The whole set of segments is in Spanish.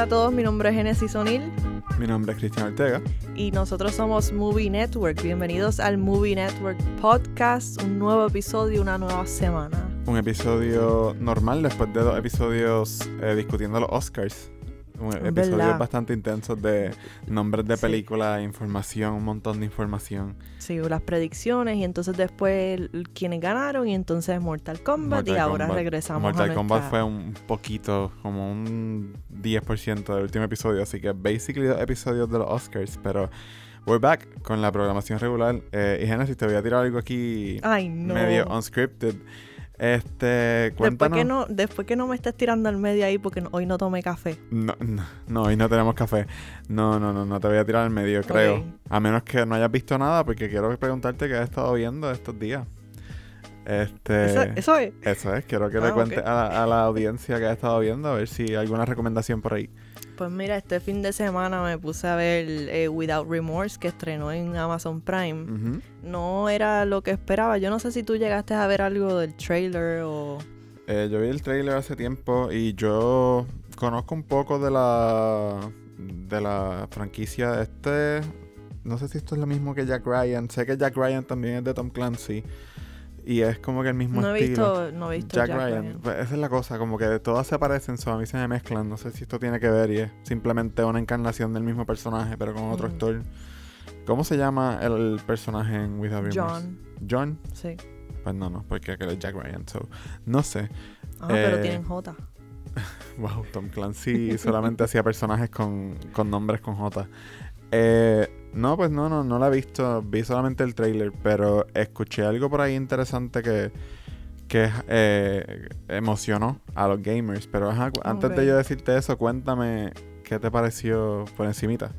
Hola a todos, mi nombre es Genesis O'Neill Mi nombre es Cristian Ortega. y nosotros somos Movie Network. Bienvenidos al Movie Network Podcast, un nuevo episodio, una nueva semana. Un episodio normal después de dos episodios eh, discutiendo los Oscars. Episodios verdad. bastante intensos de nombres de Sí. películas, información, un montón de información. Sí, las predicciones y entonces después quienes ganaron y entonces Mortal Kombat y Mortal ahora Kombat. regresamos Mortal a Kombat nuestra- fue un poquito, como un 10% del último episodio, así que basically dos episodios de los Oscars, pero we're back con la programación regular. Eh, y Genesis, te voy a tirar algo aquí Ay, no. medio unscripted. Este, Después cuéntanos. que, no, después que no me estés tirando al medio ahí porque no- hoy no tomé café. No, no, no, hoy no tenemos café. No, no, no, no te voy a tirar al medio, creo. A menos que no hayas visto nada, porque quiero preguntarte qué has estado viendo estos días. Este. Eso, eso es. eso es, quiero que Ah, le cuentes a, la, a la audiencia que has estado viendo, a ver si hay alguna recomendación por ahí. Pues mira, este fin de semana me puse a ver eh, Without Remorse que estrenó en Amazon Prime. No era lo que esperaba. Yo no sé si tú llegaste a ver algo del trailer o... Eh, yo vi el trailer hace tiempo y yo conozco un poco de la de la franquicia este no sé si esto es lo mismo que Jack Ryan sé que Jack Ryan también es de Tom Clancy y es como que el mismo No he estilo visto, no he visto Jack, Jack, Ryan. Ryan. Pues esa es la cosa, como que todas se parecen, so a mí se me mezclan. No sé si esto tiene que ver y es simplemente una encarnación del mismo personaje, pero con otro Mm. actor. ¿Cómo se llama el personaje en Without Remorse? John, John. sí. Pues no, no, porque es Jack Ryan, so no sé. Ah, pero Eh, tienen J. Wow, Tom Clancy solamente hacía personajes con, con nombres con J. Eh, no, pues no, no, no la he visto. Vi solamente el trailer, pero escuché algo por ahí interesante que, que eh, emocionó a los gamers. Pero ajá, antes de yo decirte eso, cuéntame qué te pareció por encimita.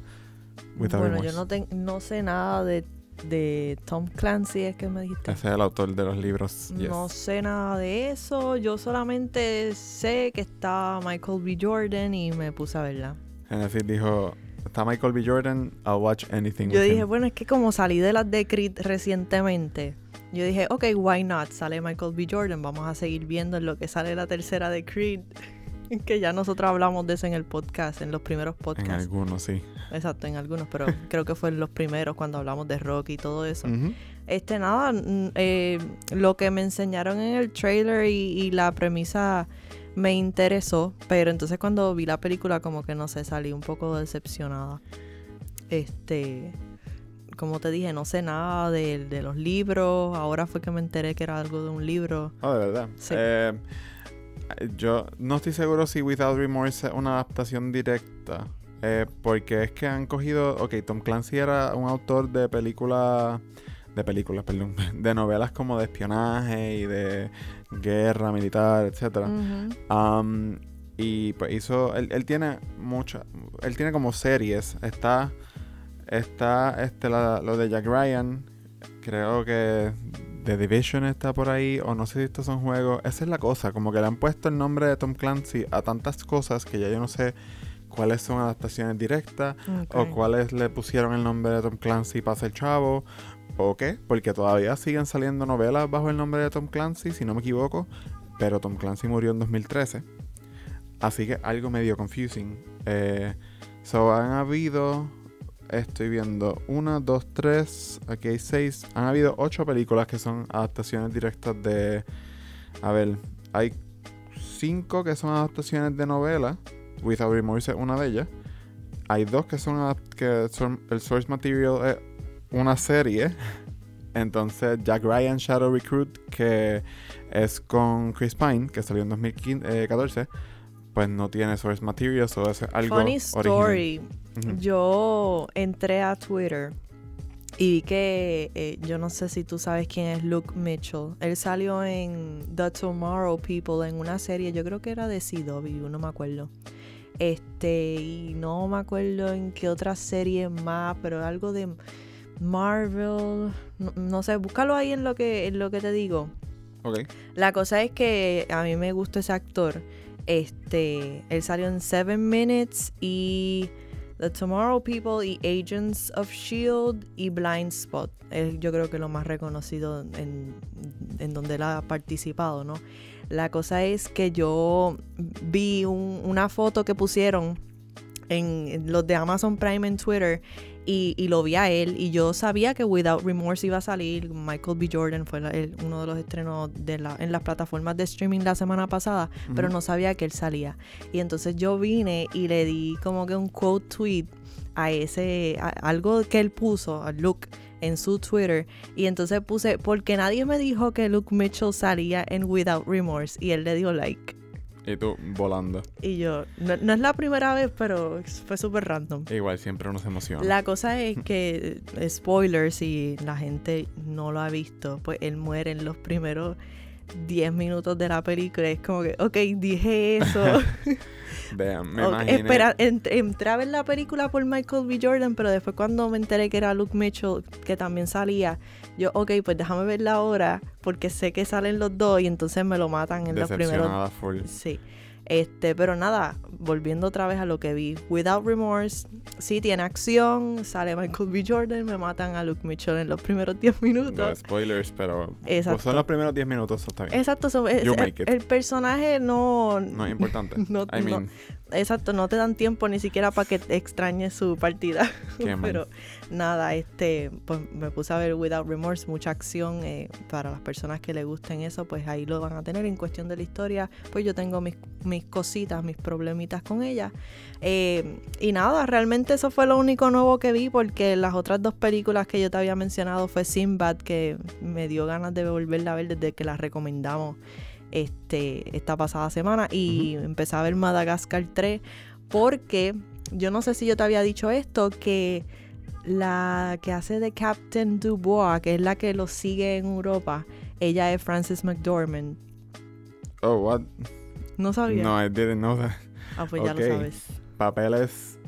Without Bueno, yo no, ten- no sé nada de, de Tom Clancy, es que me dijiste. Ese es el autor de los libros. yes. No sé nada de eso. Yo solamente sé que está Michael B. Jordan y me puse a verla. Genesis dijo, está Michael B. Jordan, I'll watch anything Yo with dije, him". bueno, es que como salí de las de Creed recientemente, yo dije, ok, why not? Sale Michael B. Jordan, vamos a seguir viendo en lo que sale la tercera de Creed. que ya nosotros hablamos de eso en el podcast, en los primeros En podcasts. algunos, sí. Exacto, en algunos, pero creo que fue en los primeros cuando hablamos de rock y todo eso. Este, nada, eh, lo que me enseñaron en el trailer y, y la premisa me interesó, pero entonces cuando vi la película como que no sé, salí un poco decepcionada. Este, como te dije, no sé nada de, de los libros, ahora fue que me enteré que era algo de un libro. Oh, de verdad. Sí. Eh, yo no estoy seguro si Without Remorse es una adaptación directa. eh, porque es que han cogido. Ok, Tom Clancy era un autor de películas. De películas, perdón. De novelas como de espionaje y de guerra militar, etcétera. Um, y pues hizo. Él, él tiene muchas. Él tiene como series. Está. Está este, la- lo de Jack Ryan. Creo que The Division está por ahí. O no sé si estos son juegos. Esa es la cosa. Como que le han puesto el nombre de Tom Clancy a tantas cosas que ya yo no sé cuáles son adaptaciones directas. O cuáles le pusieron el nombre de Tom Clancy para ser chavo. ¿O qué? Porque todavía siguen saliendo novelas bajo el nombre de Tom Clancy, si no me equivoco. Pero Tom Clancy murió en 2013. Así que algo medio confusing. Eh, so, han habido. Estoy viendo. Una, dos, tres. Aquí hay seis. Han habido ocho películas que son adaptaciones directas de. A ver, hay cinco que son adaptaciones de novela. Without Remorse es una de ellas. Hay dos que son, que son el source material es una serie. Entonces, Jack Ryan Shadow Recruit, que es con Chris Pine, que salió en 2014, pues no tiene source material, so es algo Funny story. Yo entré a Twitter y vi que eh, yo no sé si tú sabes quién es Luke Mitchell. Él salió en The Tomorrow People en una serie, yo creo que era de CW, no me acuerdo. Este, y no me acuerdo en qué otra serie más, pero algo de Marvel, no, no sé, búscalo ahí en lo que en lo que te digo. Ok. La cosa es que a mí me gusta ese actor. Este, él salió en Seven Minutes y The Tomorrow People y Agents of Shield y Blind Spot. Es yo creo que lo más reconocido en, en donde él ha participado, ¿no? La cosa es que yo vi un- una foto que pusieron en, en los de Amazon Prime en Twitter y, y lo vi a él y yo sabía que Without Remorse iba a salir. Michael B. Jordan fue la- el- uno de los estrenos de la, en las plataformas de streaming la semana pasada, pero no sabía que él salía. Y entonces yo vine y le di como que un quote tweet a ese, a- algo que él puso, a Luke, en su Twitter. Y entonces puse, porque nadie me dijo que Luke Mitchell salía en Without Remorse. Y él le dio like. Y tú volando. Y yo, no, no es la primera vez, pero fue súper random. Igual siempre uno se emociona. La cosa es que, eh, spoilers, si la gente no lo ha visto, pues él muere en los primeros 10 minutos de la película. Es como que, ok, dije eso. Vean, me Ok, imaginé. espera, ent- entré a ver la película por Michael B. Jordan, pero después cuando me enteré que era Luke Mitchell, que también salía, yo, ok, pues déjame verla ahora, porque sé que salen los dos y entonces me lo matan en los primeros Decepcionada full. Sí. Este, pero nada, volviendo otra vez a lo que vi. Without Remorse, sí tiene acción, sale Michael B. Jordan, me matan a Luke Mitchell en los primeros 10 No minutos. spoilers, pero. Exacto. Pues son los primeros 10 minutos, eso está bien. Exacto, so- es- el, el personaje no, No es importante. No- I mean, exacto, no te dan tiempo ni siquiera para que te extrañes su partida. Pero nada, este, pues me puse a ver Without Remorse, mucha acción eh, para las personas que le gusten eso, pues ahí lo van a tener en cuestión de la historia. Pues yo tengo mis, mis cositas, mis problemitas con ella. Eh, y nada, realmente eso fue lo único nuevo que vi porque las otras dos películas que yo te había mencionado fue Sinbad, que me dio ganas de volverla a ver desde que las recomendamos este, esta pasada semana y empecé a ver Madagascar 3 porque yo no sé si yo te había dicho esto, que la que hace de Captain Dubois, que es la que lo sigue en Europa, ella es Frances McDormand. oh, what? No sabía. No, I didn't know that. ah, pues ya lo sabes. Papeles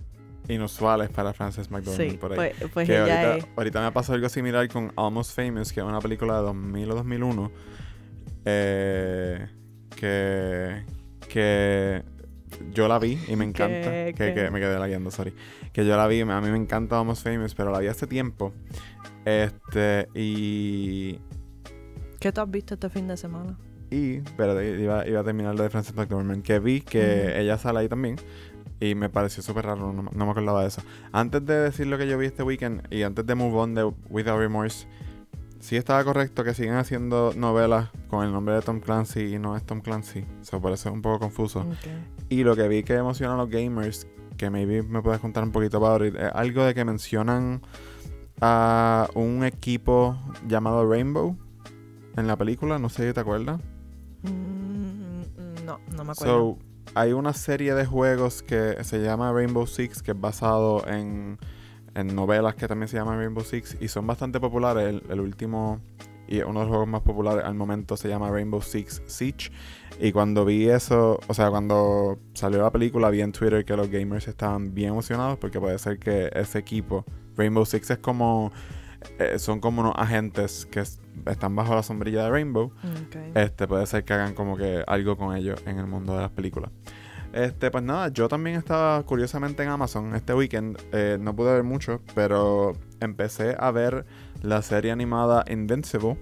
inusuales para Frances McDormand Sí, por ahí. pues, pues que ella ahorita, es. ahorita me pasó algo similar con Almost Famous, que es una película de 2000 o 2001. Eh, que, que yo la vi y me encanta. Que- Que, me quedé lagueando, sorry. Que yo la vi, a mí me encanta Almost Famous, pero la vi hace tiempo. Este, y. ¿Qué tú has visto este fin de semana? Y, pero iba, iba a terminar lo de Frances McDormand, que vi que ella sale ahí también. Y me pareció súper raro, no, no me acordaba de eso. Antes de decir lo que yo vi este weekend y antes de move on de Without Remorse, sí estaba correcto que siguen haciendo novelas con el nombre de Tom Clancy y no es Tom Clancy. Eso es un poco confuso. Y lo que vi que emociona a los gamers, que maybe me puedes contar un poquito it, es algo de que mencionan a un equipo llamado Rainbow en la película, no sé si te acuerdas. Mm, no, no me acuerdo. So, hay una serie de juegos que se llama Rainbow Six, que es basado en, en novelas que también se llaman Rainbow Six y son bastante populares. El, el último y uno de los juegos más populares al momento se llama Rainbow Six Siege. Y cuando vi eso, o sea, cuando salió la película, vi en Twitter que los gamers estaban bien emocionados porque puede ser que ese equipo, Rainbow Six es como, eh, son como unos agentes que es- están bajo la sombrilla de Rainbow este puede ser que hagan como que algo con ellos en el mundo de las películas. Este, pues nada, yo también estaba curiosamente en Amazon este weekend. eh, no pude ver mucho, pero empecé a ver la serie animada Invincible.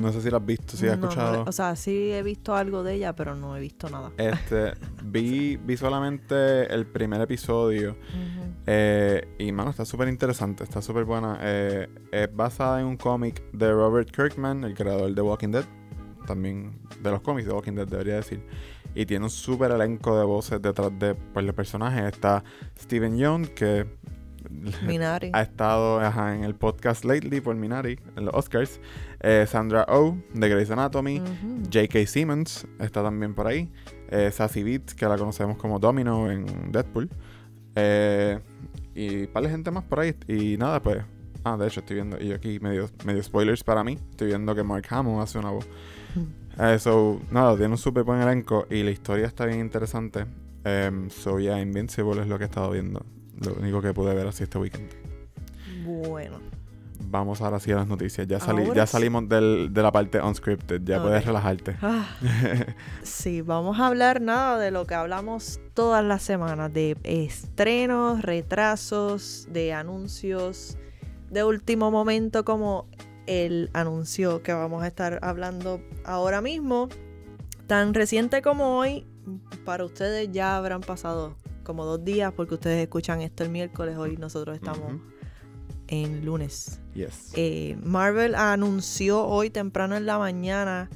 No sé si la has visto, si has No, no, escuchado. o sea, sí he visto algo de ella, pero no he visto nada. Este, vi, vi solamente el primer episodio. Eh, y mano, está súper interesante, está súper buena. Eh, es basada en un cómic de Robert Kirkman, el creador de Walking Dead. También de los cómics de Walking Dead, debería decir. Y tiene un súper elenco de voces detrás de pues, los personajes. Está Steven Yeun, que Minari. ha estado ajá, en el podcast Lately por Minari, en los Oscars. Eh, Sandra Oh, de Grey's Anatomy. J.K. Simmons está también por ahí. Eh, Sassy Beats, que la conocemos como Domino en Deadpool. Eh, y un par de gente más por ahí. Y nada, pues. Ah, de hecho, estoy viendo. Y aquí medio, medio spoilers para mí. Estoy viendo que Mark Hamill hace una voz. Eh, so, nada, tiene un súper buen elenco. Y la historia está bien interesante. Em, so, yeah, Invincible es lo que he estado viendo. Lo único que pude ver así este weekend. Bueno. Vamos ahora sí a las noticias. Ya, salí, Ahora ya salimos del- de la parte unscripted. Ya Ok. puedes relajarte. Ah, sí, vamos a hablar nada de lo que hablamos todas las semanas, de estrenos, retrasos, de anuncios de último momento como el anuncio que vamos a estar hablando ahora mismo. Tan reciente como hoy, para ustedes ya habrán pasado como dos días porque ustedes escuchan esto el miércoles, hoy nosotros estamos en lunes. Yes. Eh, Marvel anunció hoy temprano en la mañana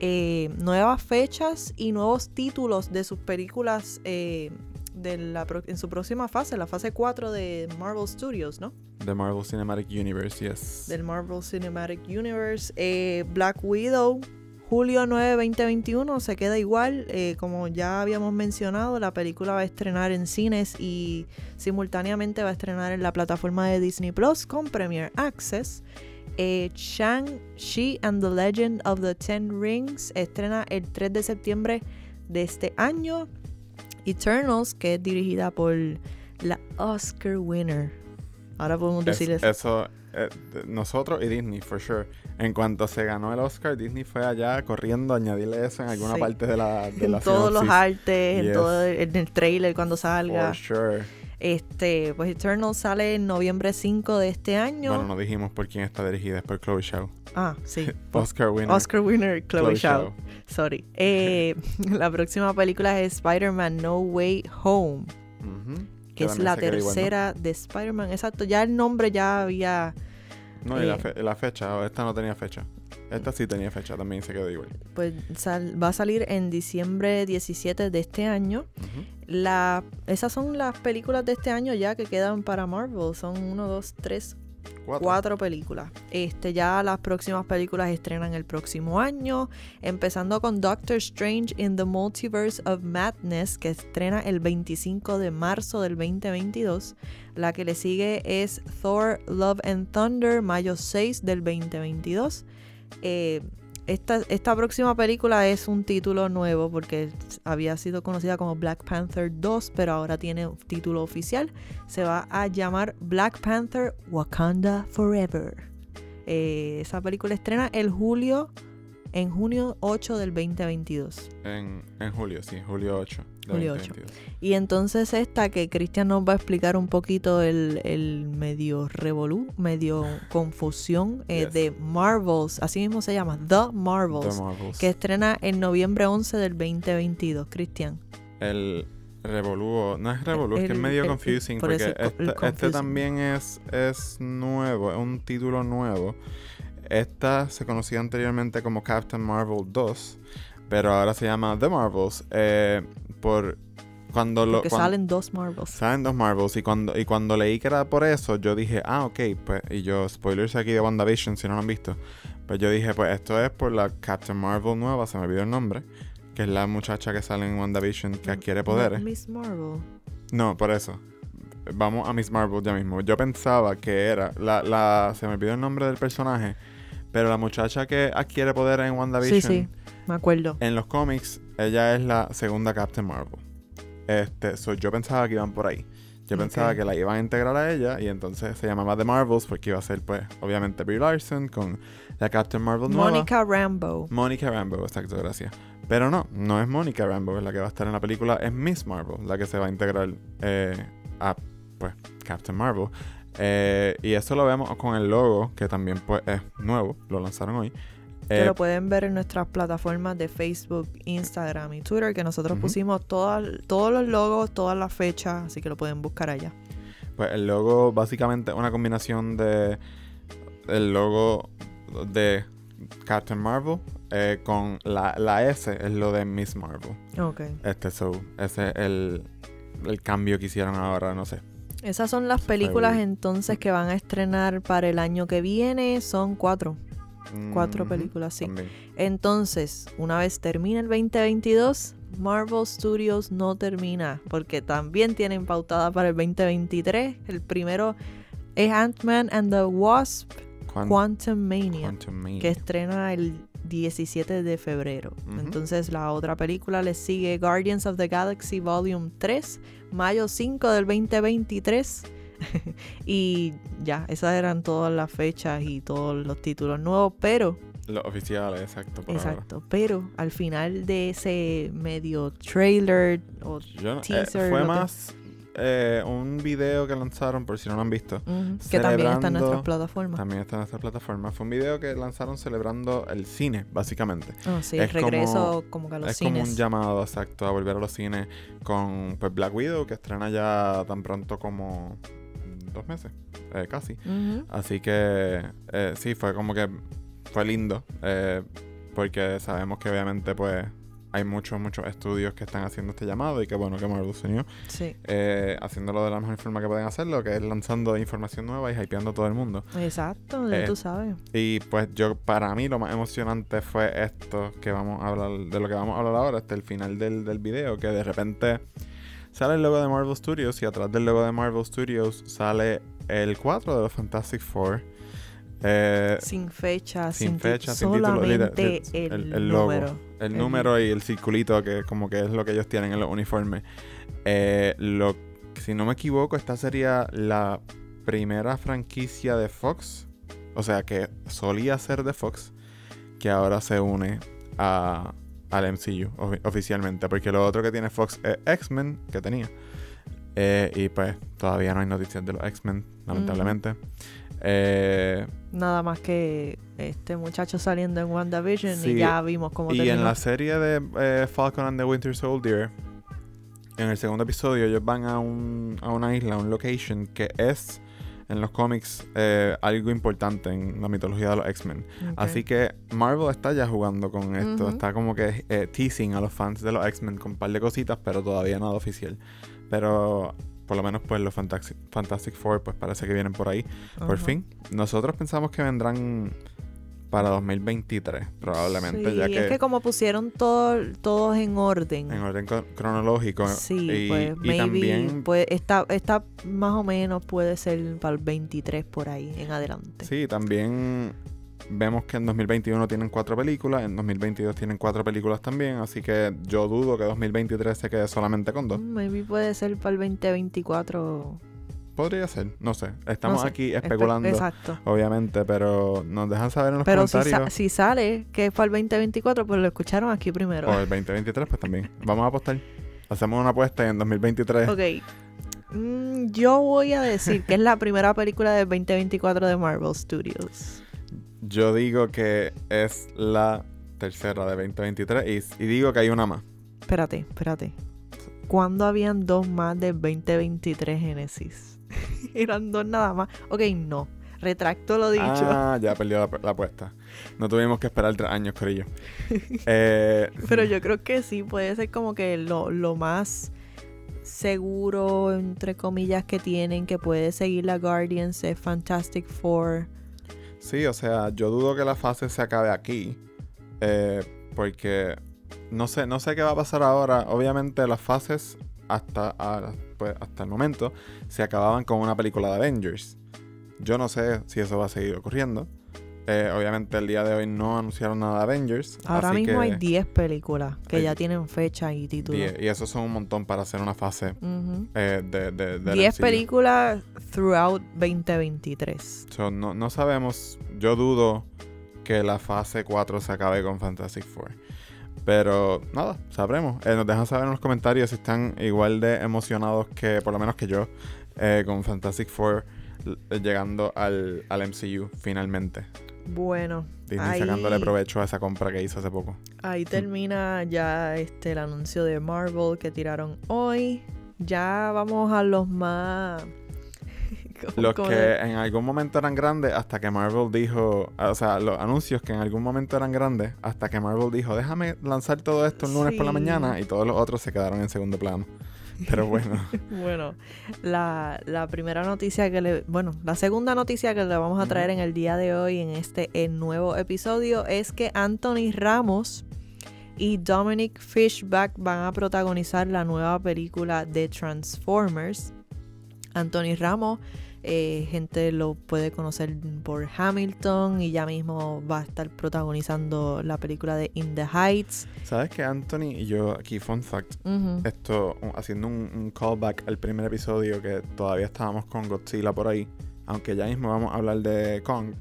eh, nuevas fechas y nuevos títulos de sus películas eh, de la en su próxima fase, la fase 4 de Marvel Studios, ¿no? The Marvel Cinematic Universe, yes. Del Marvel Cinematic Universe. Eh, Black Widow, julio 9, 2021, se queda igual. Eh, como ya habíamos mencionado, la película va a estrenar en cines y simultáneamente va a estrenar en la plataforma de Disney Plus con Premier Access. Eh, Shang-Chi and the Legend of the Ten Rings estrena el 3 de septiembre de este año. Eternals, que es dirigida por la Oscar winner. Ahora podemos Es- decir eso. eso, eh, nosotros y Disney, for sure. En cuanto se ganó el Oscar, Disney fue allá corriendo a añadirle eso en alguna Sí. parte de la, de en la todos los artes, en todo el- en el trailer cuando salga. For sure. Este, pues Eternal sale en noviembre 5 de este año. Bueno, no dijimos por quién está dirigida, es por Chloe Shaw. Ah, sí. Oscar winner. Oscar winner Chloe, Zhao. Sorry. Eh, la próxima película es Spider-Man No Way Home, que es la tercera de Spider-Man. Exacto, ya el nombre ya había No, y la, eh, fe- la fecha, esta no tenía fecha. Esta sí tenía fecha, también se quedó igual. pues sal- va a salir en diciembre 17 de este año. La, esas son las películas de este año ya que quedan para Marvel. Son 1, 2, 3, Cuatro. cuatro películas. Este, ya las próximas películas estrenan el próximo año, empezando con Doctor Strange in the Multiverse of Madness, que estrena el 25 de marzo del 2022. La que le sigue es Thor Love and Thunder, mayo 6 del 2022. Eh, esta, esta próxima película es un título nuevo porque había sido conocida como Black Panther 2, pero ahora tiene un título oficial se va a llamar Black Panther Wakanda Forever. Eh, esa película estrena el julio, en junio 8 del 2022. En, en julio, sí, julio 8. De Julio 2022. Y entonces esta que Cristian nos va a explicar un poquito el, el medio revolú, medio confusión eh, Yes. de Marvels, así mismo se llama, The Marvels, The Marvels. que estrena en noviembre 11 del 2022. Cristian. El Revolú, no es Revolú, es que es medio el- confusing por porque este, este también es, es nuevo, es un título nuevo. Esta se conocía anteriormente como Captain Marvel 2, pero ahora se llama The Marvels. eh, por cuando lo Porque cuando- salen dos Marvels. Salen dos Marvels y cuando, y cuando leí que era por eso, yo dije, ah, ok, pues, y yo, spoilers aquí de WandaVision, si no lo han visto, pues yo dije, pues esto es por la Captain Marvel nueva, se me olvidó el nombre, que es la muchacha que sale en WandaVision que adquiere poderes. Miss Marvel. No, por eso. Vamos a Miss Marvel ya mismo. Yo pensaba que era, la, la, se me olvidó el nombre del personaje, pero la muchacha que adquiere poderes en WandaVision, Sí, sí, me acuerdo. en los cómics, ella es la segunda Captain Marvel. Este, so, yo pensaba que iban por ahí. Yo pensaba que la iban a integrar a ella y entonces se llamaba The Marvels porque iba a ser, pues, obviamente Brie Larson con la Captain Marvel nueva. Mónica Rambo. Mónica Rambo, exacto, gracias. Pero no, no es Mónica Rambo, es la que va a estar en la película, es Miss Marvel, la que se va a integrar eh, a, pues, Captain Marvel. Eh, y eso lo vemos con el logo, que también, pues, es nuevo, lo lanzaron hoy. Que Eh, lo pueden ver en nuestras plataformas de Facebook, Instagram y Twitter, que nosotros pusimos todas, todos los logos, todas las fechas, así que lo pueden buscar allá. Pues el logo básicamente una combinación de el logo de Captain Marvel eh, con la, la S es lo de Miss Marvel. Ok. Este so, ese es el, el cambio que hicieron ahora, no sé. Esas son las películas entonces que van a estrenar para el año que viene. Son cuatro. Cuatro películas, sí. también. Entonces, una vez termine el 2022, Marvel Studios no termina, porque también tienen pautada para el 2023. El primero es Ant-Man and the Wasp Quan- Quantum Mania. Quantum Mania. que estrena el 17 de febrero. Entonces la otra película le sigue Guardians of the Galaxy Volume 3, mayo 5 del 2023. y ya, esas eran todas las fechas y todos los títulos nuevos, pero, Los oficiales, exacto. por ahora. exacto, pero al final de ese medio trailer o eh, Teaser, fue que- más eh, un video que lanzaron, por si no lo han visto. Que también está en nuestras plataformas. También está en nuestra plataforma. Fue un video que lanzaron celebrando el cine, básicamente. Ah, sí, es regreso como, que a los es como un cines. llamado exacto a volver a los cines con pues, Black Widow, que estrena ya tan pronto como dos meses, eh, casi. Así que eh, sí, fue como que fue lindo, eh, porque sabemos que obviamente pues hay muchos, muchos estudios que están haciendo este llamado y que bueno que Marvel se unió, Sí, eh, haciéndolo de la mejor forma que pueden hacerlo, que es lanzando información nueva y hypeando a todo el mundo. exacto, ya Eh, tú sabes. Y pues yo, para mí lo más emocionante fue esto que vamos a hablar, de lo que vamos a hablar ahora, hasta el final del, del video, que de repente sale el logo de Marvel Studios y atrás del logo de Marvel Studios sale el 4 de los Fantastic Four. Eh, Sin fecha, sin fecha, sin título, el, el- el logo. número. el el- número y el circulito, que como que es lo que ellos tienen en los uniformes. Eh, lo, si no me equivoco, esta sería la primera franquicia de Fox. O sea, que solía ser de Fox, que ahora se une a, al MCU ofi- oficialmente. Porque lo otro que tiene Fox es X-Men, que tenía. Eh, y pues todavía no hay noticias de los X-Men, lamentablemente. Eh, Nada más que este muchacho saliendo en WandaVision Sí, y ya vimos cómo Y terminó. en la serie de eh, Falcon and the Winter Soldier, en el segundo episodio, ellos van a, un, a una isla, a un location que es en los cómics eh, algo importante en la mitología de los X-Men. Así que Marvel está ya jugando con esto, está como que eh, teasing a los fans de los X-Men con un par de cositas, pero todavía nada oficial. Pero por lo menos pues los Fantastic, Fantastic Four pues parece que vienen por ahí. Por fin. Nosotros pensamos que vendrán para 2023, probablemente, Sí, ya es que que como pusieron todo, todos en orden. en orden cro- cronológico. Sí, y, pues y maybe también, pues, está, está más o menos puede ser para el 23 por ahí en adelante. sí, también vemos que en 2021 tienen cuatro películas, en 2022 tienen cuatro películas también, así que yo dudo que 2023 se quede solamente con dos. Mm, Maybe puede ser para el 2024. Podría ser, no sé. Estamos no sé, aquí espe- especulando, Exacto. obviamente, pero nos dejan saber en los Pero si, comentarios. sa- si sale que para el 2024, pues lo escucharon aquí primero. O el 2023, pues también. Vamos a apostar. Hacemos una apuesta en 2023. Ok. Mm, yo voy a decir que es la primera película del 2024 de Marvel Studios. Yo digo que es la tercera de 2023 y, y digo que hay una más. Espérate, espérate. ¿Cuándo habían dos más del 2023 Genesis? Eran dos nada más. Ok, no. Retracto lo dicho. Ah, ya perdió la, la apuesta. No tuvimos que esperar tres años, Corillo. Eh, Pero yo creo que sí, puede ser como que lo, lo más seguro, entre comillas, que tienen, que puede seguir la Guardians es Fantastic Four. sí, o sea, yo dudo que la fase se acabe aquí. eh, porque no sé, no sé qué va a pasar ahora. Obviamente las fases hasta, ahora, pues, hasta el momento se acababan con una película de Avengers. Yo no sé si eso va a seguir ocurriendo. Eh, obviamente el día de hoy no anunciaron nada de Avengers. Ahora así mismo que hay 10 películas que hay ya tienen fecha y título. y eso son un montón para hacer una fase eh, de, de, del 10 MCU. películas throughout 2023. So, no, no sabemos. Yo dudo que la fase 4 se acabe con Fantastic Four. Pero nada, sabremos. Eh, nos dejan saber en los comentarios si están igual de emocionados que, por lo menos que yo, eh, con Fantastic Four llegando al, al MCU finalmente. Bueno, Disney Ahí- sacándole provecho a esa compra que hizo hace poco. ahí termina ya este el anuncio de Marvel que tiraron hoy. Ya vamos a los más ¿cómo- Los que en algún momento eran grandes hasta que Marvel dijo, o sea, los anuncios que en algún momento eran grandes hasta que Marvel dijo, déjame lanzar todo esto el lunes por la mañana y todos los otros se quedaron en segundo plano. Pero bueno, Bueno, la, la primera noticia que le... Bueno, la segunda noticia que le vamos a traer en el día de hoy en este el nuevo episodio es que Anthony Ramos y Dominic Fishback van a protagonizar la nueva película de Transformers. Anthony Ramos, eh, gente lo puede conocer por Hamilton y ya mismo va a estar protagonizando la película de In the Heights. ¿sabes que Anthony y yo aquí, fun fact, Ujú. esto, un- haciendo un, un callback al primer episodio que todavía estábamos con Godzilla por ahí, aunque ya mismo vamos a hablar de Kong,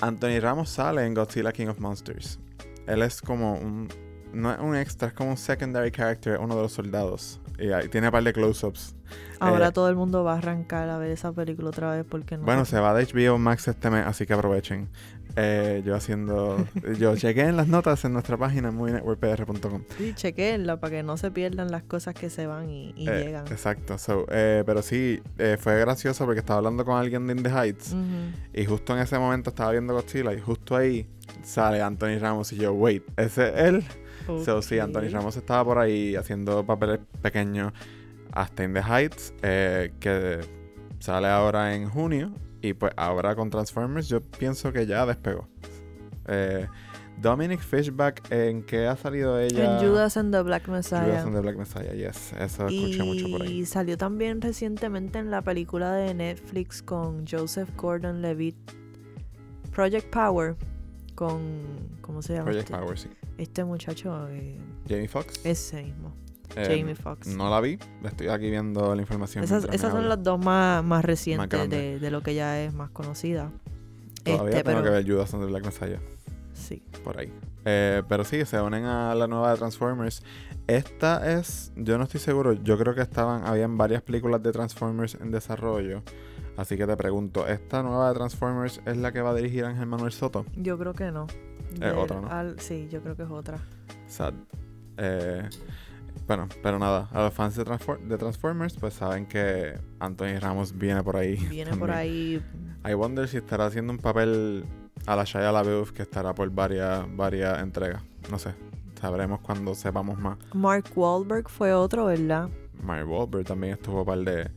Anthony Ramos sale en Godzilla King of Monsters. Él es como un, no es un extra, es como un secondary character, uno de los soldados. Y tiene un par de close-ups. Ahora Eh, todo el mundo va a arrancar a ver esa película otra vez porque no. Bueno, se va de HBO Max este mes, así que aprovechen. Eh, yo haciendo. yo chequé en las notas en nuestra página movienetworkpr.com. Sí, chequenla para que no se pierdan las cosas que se van y, y Eh, llegan. Exacto. So, pero sí, fue gracioso porque estaba hablando con alguien de In the Heights. Y justo en ese momento estaba viendo Godzilla. Y justo ahí sale Anthony Ramos. Y yo, wait, ¿ese es él? So, sí, Anthony. Ramos estaba por ahí haciendo papeles pequeños hasta In the Heights, eh, que sale ahora en junio. Y pues ahora con Transformers yo pienso que ya despegó. Eh, Dominic Fishback, ¿en qué ha salido ella? En Judas and the Black Messiah. Judas and the Black Messiah, yes. Eso escuché mucho por ahí. Y salió también recientemente en la película de Netflix con Joseph Gordon Levitt, Project Power, con ¿cómo se llama? Project este? Power, sí. Este muchacho, eh, Jamie Foxx. ese mismo, Eh, Jamie Foxx. No la vi. Estoy aquí viendo la información. Esas, esas son las dos más, más recientes de lo que ya es más conocida. Todavía este, tengo pero que ver Judas and the Black Messiah. sí. por ahí. Eh, pero sí, se unen a la nueva de Transformers. Esta es, yo no estoy seguro, yo creo que estaban, habían varias películas de Transformers en desarrollo. Así que te pregunto, ¿esta nueva de Transformers es la que va a dirigir Ángel Manuel Soto? Yo creo que no. Es otra, ¿no? al- sí, yo creo que es otra. Sad. Eh, bueno, pero nada, a los fans de, Transfor- de Transformers pues saben que Anthony Ramos viene por ahí. Viene por también. ahí. I wonder si estará haciendo un papel a la Shia LaBeouf que estará por varias, varias entregas. No sé, sabremos cuando sepamos más. Mark Wahlberg fue otro, ¿verdad? Mark Wahlberg también estuvo un par de,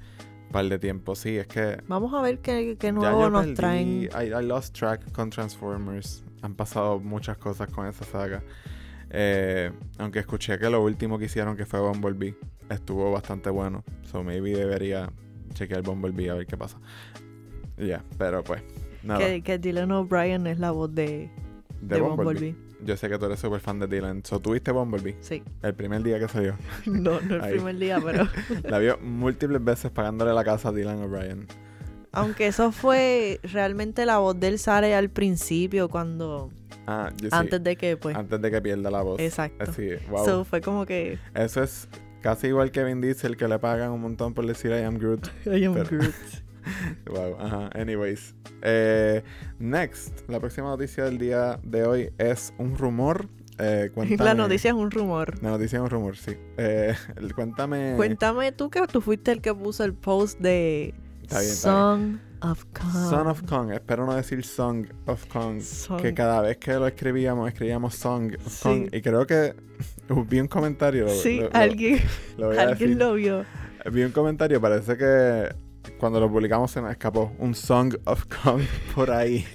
par de tiempo. Sí, es que Vamos a ver qué, qué ya nuevo yo nos perdí, traen. I, I lost track con Transformers. Han pasado muchas cosas con esa saga. Eh, aunque escuché que lo último que hicieron que fue Bumblebee estuvo bastante bueno. So maybe debería chequear Bumblebee a ver qué pasa. Ya, pero pues nada. Que, que Dylan O'Brien es la voz de, de de Bumblebee. Bumblebee. Yo sé que tú eres súper fan de Dylan. So, ¿tuviste Bumblebee? Sí. El primer día que salió. No, no el primer día, pero. La vio múltiples veces pagándole la casa a Dylan O'Brien. Aunque eso fue realmente la voz del sale al principio, cuando. Ah, yo sí. Antes de que, pues. Antes de que pierda la voz. Exacto. Así, wow. So fue como que. Eso es casi igual que Vin Diesel, que le pagan un montón por decir I am Groot. I am Pero- Groot. Wow, ajá. Anyways. Eh, next, la próxima noticia del día de hoy es un rumor. Eh, cuéntame- La noticia es un rumor. La noticia es un rumor, sí. Eh, cuéntame. Cuéntame tú que tú fuiste el que puso el post de Está bien, está Song of Kong. Son of Kong, espero no decir Song of Kong. Song. Que cada vez que lo escribíamos, escribíamos Song of Sí. Kong. Y creo que vi un comentario. lo- Sí, lo- alguien, lo alguien lo vio. Vi un comentario, parece que cuando lo publicamos se nos escapó un Song of Kong por ahí.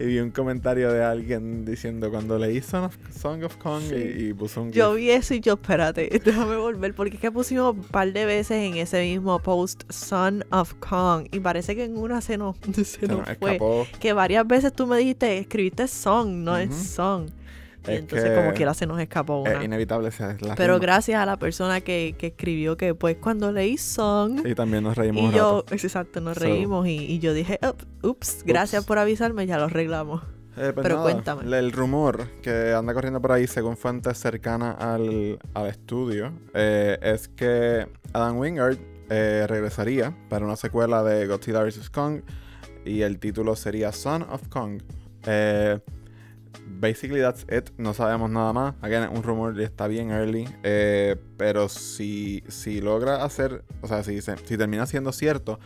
Y vi un comentario de alguien diciendo cuando leí Song of, Song of Kong Sí. y, y puso un Yo vi eso y yo, espérate, déjame volver, porque es que pusimos un par de veces en ese mismo post Son of Kong y parece que en una se nos, se se nos nos fue. escapó. Que varias veces tú me dijiste, escribiste Song, no es. Song. Y Es entonces que como quiera se nos escapó Es una. inevitable esa es la Pero rima. gracias a la persona que, que escribió que pues cuando leí Song Y también nos reímos y un yo, rato. exacto, nos So- reímos y, y yo dije, "Up, ups, gracias Ups. por avisarme, ya lo arreglamos. Eh, pues Pero nada, cuéntame. El rumor que anda corriendo por ahí, según fuentes cercanas al, al estudio, eh, es que Adam Wingard eh, regresaría para una secuela de Godzilla vs. Kong y el título sería Son of Kong. Eh, basically that's it, no sabemos nada más. Again, un rumor está bien early, eh, pero si, si logra hacer, o sea, si, si termina siendo cierto,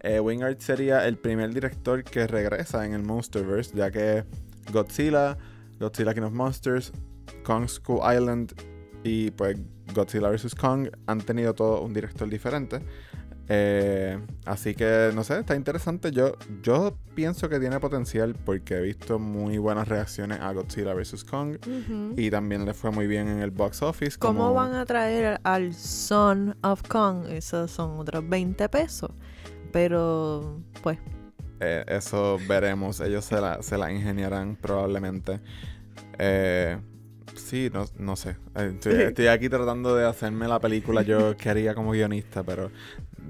eh, Wingard sería el primer director que regresa en el Monsterverse, ya que Godzilla, Godzilla King of Monsters, Kong School Island y pues Godzilla vs. Kong han tenido todo un director diferente. Eh, así que no sé, está interesante. Yo, yo pienso que tiene potencial porque he visto muy buenas reacciones a Godzilla vs. Kong y también le fue muy bien en el box office. ¿Cómo como- van a traer al Son of Kong? Esos son otros 20 pesos. Pero, pues, Eh, eso veremos. Ellos se la, se la ingeniarán probablemente. Eh, sí, no, no sé. Eh, Estoy, estoy aquí tratando de hacerme la película yo quería como guionista, pero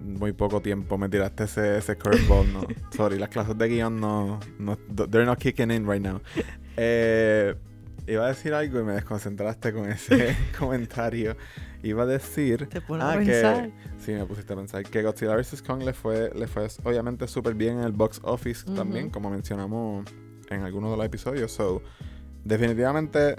muy poco tiempo me tiraste ese, ese curveball. No. Sorry, las clases de guion no, no... They're not kicking in right now. Eh, iba a decir algo y me desconcentraste con ese comentario. Iba a decir. Te ah, a pensar. que. Sí, me pusiste a pensar. Que Godzilla vs. Kong le fue, le fue obviamente súper bien en el box office también, Ujú. como mencionamos en algunos de los episodios. So, definitivamente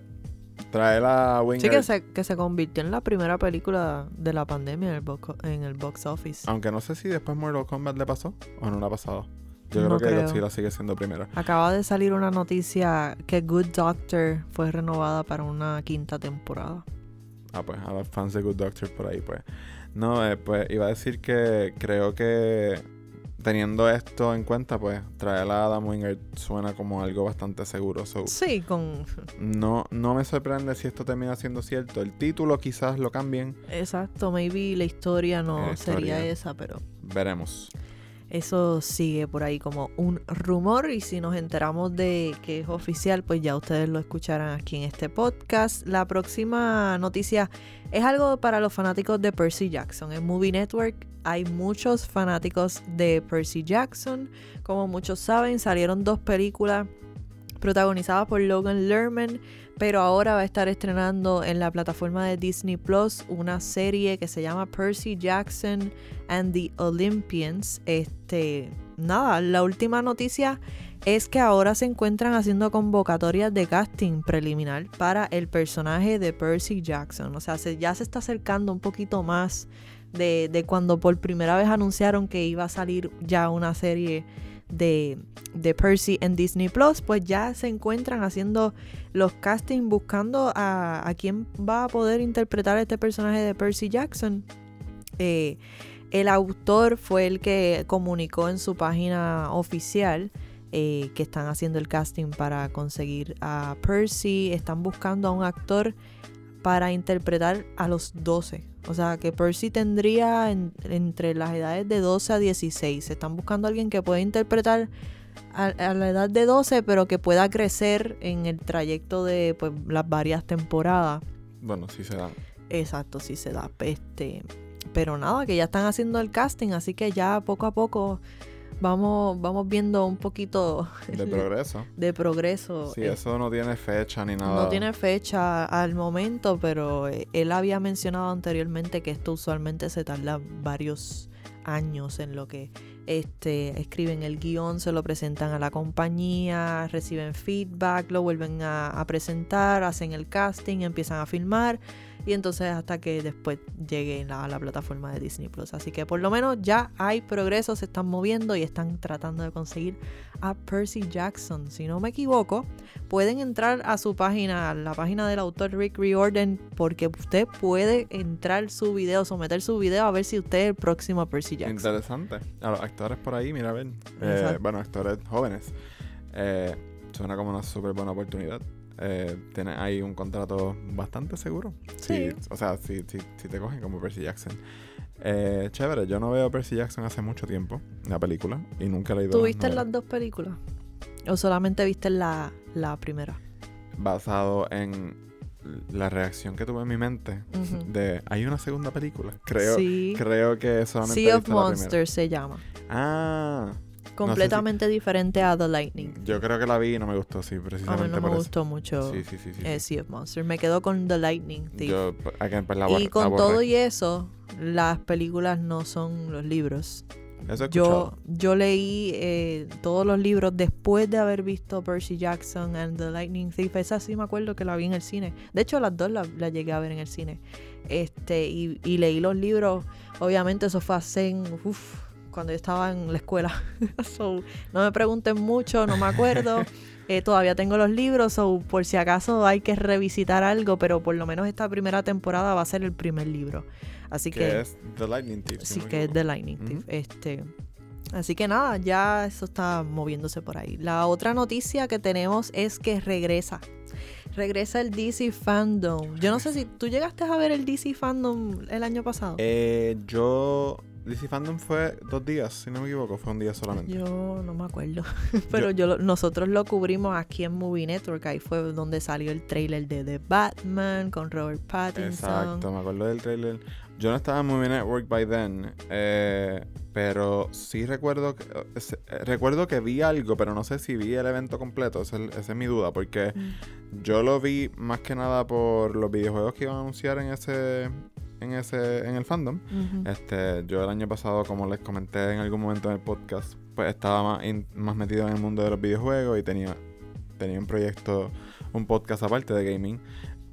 trae la Winger. Sí, que se, que se convirtió en la primera película de la pandemia en el, box, en el box office. Aunque no sé si después Mortal Kombat le pasó o no le ha pasado. Yo No creo que creo. Godzilla sigue siendo primera. Acaba de salir una noticia que Good Doctor fue renovada para una quinta temporada. Ah, pues, a los fans de Good Doctor por ahí, pues. No, eh, pues iba a decir que creo que teniendo esto en cuenta, pues traer a Adam Wingard suena como algo bastante seguro. So, Sí, con... no, no me sorprende si esto termina siendo cierto. El título quizás lo cambien. Exacto, maybe la historia no La sería esa, pero Veremos. Eso sigue por ahí como un rumor y si nos enteramos de que es oficial, pues ya ustedes lo escucharán aquí en este podcast. La próxima noticia es algo para los fanáticos de Percy Jackson. En Movie Network hay muchos fanáticos de Percy Jackson. Como muchos saben, salieron dos películas protagonizadas por Logan Lerman, pero ahora va a estar estrenando en la plataforma de Disney Plus una serie que se llama Percy Jackson and the Olympians. Este, nada, la última noticia es que ahora se encuentran haciendo convocatorias de casting preliminar para el personaje de Percy Jackson. O sea, se- ya se está acercando un poquito más de, de cuando por primera vez anunciaron que iba a salir ya una serie de, de Percy en Disney Plus, pues ya se encuentran haciendo los castings buscando a, a quién va a poder interpretar a este personaje de Percy Jackson. Eh, el autor fue el que comunicó en su página oficial eh, que están haciendo el casting para conseguir a Percy. Están buscando a un actor para interpretar a los 12. O sea, que Percy tendría en- entre las edades de 12 a 16. Están buscando a alguien que pueda interpretar a, a la edad de 12, pero que pueda crecer en el trayecto de pues, las varias temporadas. Bueno, sí se da. Exacto, sí se da. Este, pero nada, que ya están haciendo el casting, así que ya poco a poco vamos, vamos viendo un poquito De progreso. de progreso. Sí, Eh, eso no tiene fecha ni nada. no tiene fecha al momento, pero eh, él había mencionado anteriormente que esto usualmente se tarda varios años en lo que este, escriben el guion, se lo presentan a la compañía, reciben feedback, lo vuelven a, a presentar, hacen el casting, empiezan a filmar y entonces hasta que después llegue a la plataforma de Disney Plus. Así que por lo menos ya hay progreso, se están moviendo y están tratando de conseguir a Percy Jackson. Si no me equivoco, pueden entrar a su página, a la página del autor Rick Riordan, porque usted puede entrar su video, someter su video a ver si usted es el próximo Percy Jackson. Interesante. A los actores por ahí, mira, a ver. Eh, bueno, actores jóvenes. Eh, suena como una súper buena oportunidad. Eh, tiene ahí un contrato bastante seguro. Sí. o sea, si, si, si te cogen como Percy Jackson. Eh, chévere, yo no veo Percy Jackson hace mucho tiempo, la película, y nunca he leído ¿Tú las las dos películas? ¿O solamente viste la, la primera? Basado en la reacción que tuve en mi mente de hay una segunda película. Creo, sí. creo que solamente Sea of la. Monsters se llama. Ah, Completamente diferente a The Lightning. yo creo que la vi y no me gustó, sí, A mí precisamente no me eso. gustó mucho Sí, sí, sí, sí. eh, Sea of Monsters. Me quedo con The Lightning Thief. Yo, pues, la y la con todo y eso, las películas no son los libros. Eso Yo, yo leí eh, todos los libros después de haber visto Percy Jackson and The Lightning Thief. Esa sí me acuerdo que la vi en el cine. De hecho, las dos las las llegué a ver en el cine. Este, y, y leí los libros. Obviamente, eso fue hace uf, cuando yo estaba en la escuela. So, no me pregunten mucho, no me acuerdo. Eh, todavía tengo los libros, so, por si acaso hay que revisitar algo, pero por lo menos esta primera temporada va a ser el primer libro. Así que, que es The Lightning Thief. Sí, que es. The Lightning Thief. Este. Así que nada, ya eso está moviéndose por ahí. La otra noticia que tenemos es que regresa. Regresa el DC Fandom. Yo no sé si tú llegaste a ver el DC Fandom el año pasado. Eh, yo DC Fandom fue dos días, si no me equivoco, fue un día solamente. Yo no me acuerdo. Pero yo, nosotros lo cubrimos aquí en Movie Network. Ahí fue donde salió el trailer de The Batman con Robert Pattinson. Exacto, me acuerdo del trailer. Yo no estaba en Movie Network by then, eh, pero sí recuerdo que, eh, recuerdo que vi algo, pero no sé si vi el evento completo. Esa es, mi duda, porque mm. yo lo vi más que nada por los videojuegos que iban a anunciar en ese en ese en el fandom. Este, yo el año pasado, como les comenté en algún momento en el podcast, pues estaba más, más metido en el mundo de los videojuegos y tenía tenía un proyecto, un podcast aparte de gaming.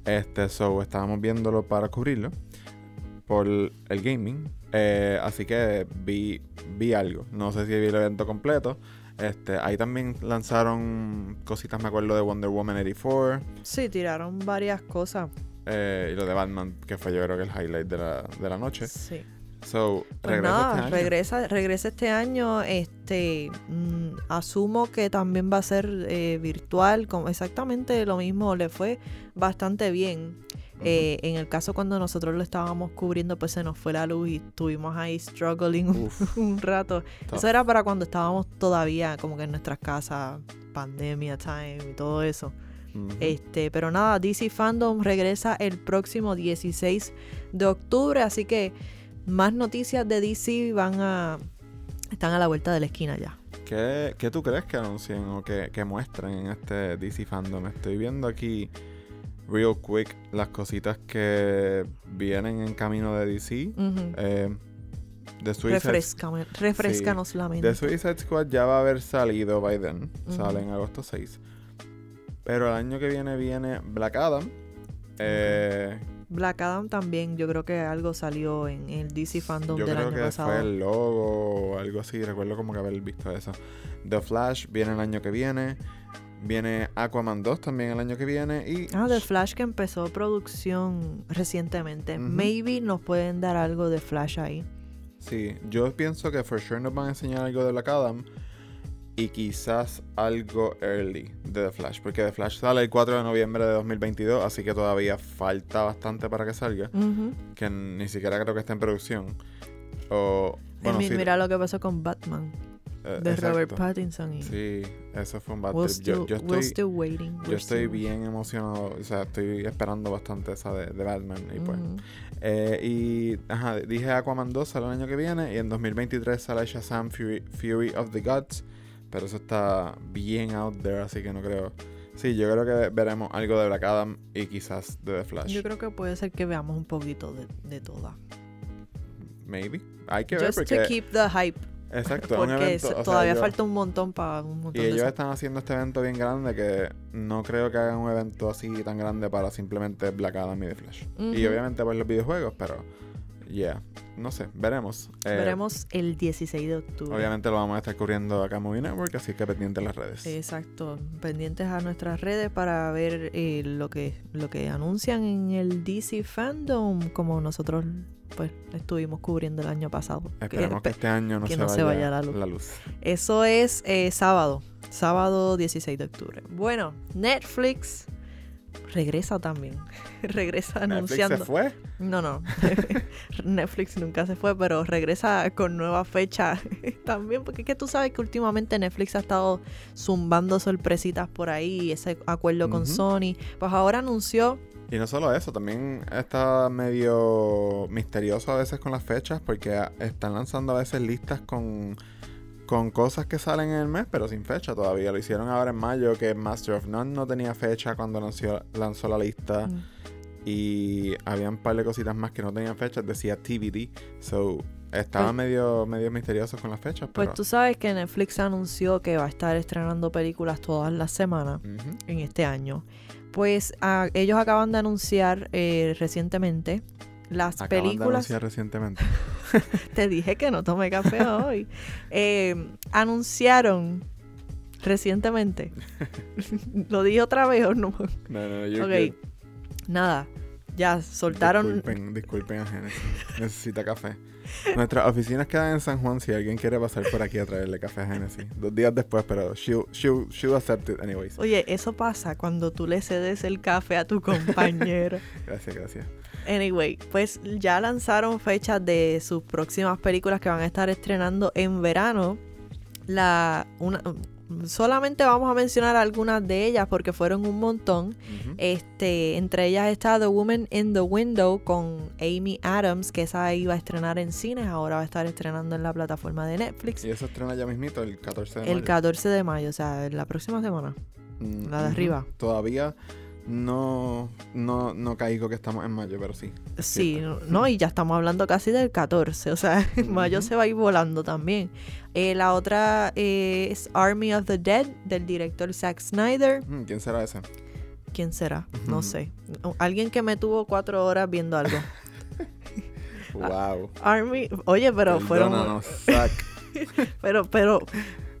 Este, so estábamos viéndolo para cubrirlo por el gaming. Eh, así que vi, vi algo. No sé si vi el evento completo. Este, ahí también lanzaron cositas, me acuerdo de Wonder Woman 84. Sí, tiraron varias cosas. Eh, y lo de Batman, que fue yo creo que el highlight de la, de la noche. Sí. So, pues regresa este año. Regresa, regresa este año. Este, mm, asumo que también va a ser eh, virtual, como exactamente lo mismo. Le fue bastante bien. Eh, en el caso cuando nosotros lo estábamos cubriendo, pues se nos fue la luz y estuvimos ahí struggling un, rato. Eso era para cuando estábamos todavía como que en nuestras casas, pandemia time y todo eso. Este, pero nada, DC Fandom regresa el próximo 16 de octubre, así que más noticias de DC van a están a la vuelta de la esquina ya. ¿Qué, qué tú crees que anuncien o que, que muestren en este DC Fandom? Estoy viendo aquí real quick las cositas que vienen en camino de DC. Eh, refrescanos la mente. The Suicide Squad ya va a haber salido by then. Sale en agosto 6. Pero el año que viene viene Black Adam. Eh, Black Adam también, yo creo que algo salió en el DC Fandom del año pasado. Yo creo que fue el logo o algo así, recuerdo como que haber visto eso. The Flash viene el año que viene. Viene Aquaman 2 también el año que viene. Y... Ah, The Flash que empezó producción recientemente. Maybe nos pueden dar algo de Flash ahí. Sí, yo pienso que for sure nos van a enseñar algo de Black Adam y quizás algo early de The Flash, porque The Flash sale el 4 de noviembre de 2022, así que todavía falta bastante para que salga, que ni siquiera creo que esté en producción. O, bueno, mira lo que pasó con Batman. Eh, de Robert Pattinson. Y sí, eso fue un bad yo, estoy, waiting. yo estoy bien emocionado, o sea, estoy esperando bastante esa de, Batman. Y pues. Eh, y ajá, dije Aquaman 2 sale el año que viene y en 2023 sale Shazam Fury, Fury of the Gods. Pero eso está bien out there, así que no creo. Sí, yo creo que veremos algo de Black Adam y quizás de The Flash. Yo creo que puede ser que veamos un poquito de, de toda. Maybe. Hay que ver porque... to keep the hype. Exacto. Porque todavía falta un montón para un montón Y ellos están haciendo este evento bien grande que no creo que hagan un evento así tan grande para simplemente Black Adam y The Flash. Y obviamente por los videojuegos, pero Yeah, no sé, veremos. Eh, veremos el 16 de octubre. Obviamente lo vamos a estar cubriendo acá en Movie Network, así que pendientes las redes. Exacto, pendientes a nuestras redes para ver eh, lo, que, lo que anuncian en el DC Fandom, como nosotros pues estuvimos cubriendo el año pasado. Esperemos que, este año no, se, vaya la luz. Eso es eh, sábado, sábado 16 de octubre. Bueno, Netflix regresa también. regresa anunciando. ¿Netflix se fue? No, no. Netflix nunca se fue, pero regresa con nueva fecha también. Porque es que tú sabes que últimamente Netflix ha estado zumbando sorpresitas por ahí, ese acuerdo con Sony. Pues ahora anunció. Y no solo eso, también está medio misterioso a veces con las fechas, porque están lanzando a veces listas con con cosas que salen en el mes, pero sin fecha todavía. Lo hicieron ahora en mayo, que Master of None no tenía fecha cuando lanzó, lanzó la lista. Mm. Y había un par de cositas más que no tenían fecha, decía TBD. So, estaba pues medio, medio misterioso con las fechas. Pues tú sabes que Netflix anunció que va a estar estrenando películas todas las semanas en este año. Pues ah, ellos acaban de anunciar eh, recientemente las películas. De recientemente. Te dije que no tomé café hoy. Eh, anunciaron recientemente. ¿Lo dije otra vez o no? No, no, yo Ok. Nada. ya soltaron. Disculpen, disculpen a Genesis. Necesita café. Nuestras oficinas quedan en San Juan si alguien quiere pasar por aquí a traerle café a Genesis. Dos días después, pero she'll, she'll, she'll accept it anyways. Oye, eso pasa cuando tú le cedes el café a tu compañero. Gracias, gracias. Anyway, pues ya lanzaron fechas de sus próximas películas que van a estar estrenando en verano. La, una, solamente vamos a mencionar algunas de ellas porque fueron un montón. Este, entre ellas está The Woman in the Window con Amy Adams, que esa iba a estrenar en cines, ahora va a estar estrenando en la plataforma de Netflix Y eso estrena ya mismito el 14 de el mayo. 14 de mayo, o sea, la próxima semana. Mm, la de arriba. Todavía no, no, no caigo que estamos en mayo, pero sí. Sí, no, y ya estamos hablando casi del 14, o sea, en mayo se va a ir volando también. Eh, la otra eh, es Army of the Dead del director Zack Snyder. Mm, ¿Quién será ese? ¿Quién será? No sé. Alguien que me tuvo cuatro horas viendo algo. Wow. Army, oye, pero fueron... Perdónanos, Zack. Pero, pero,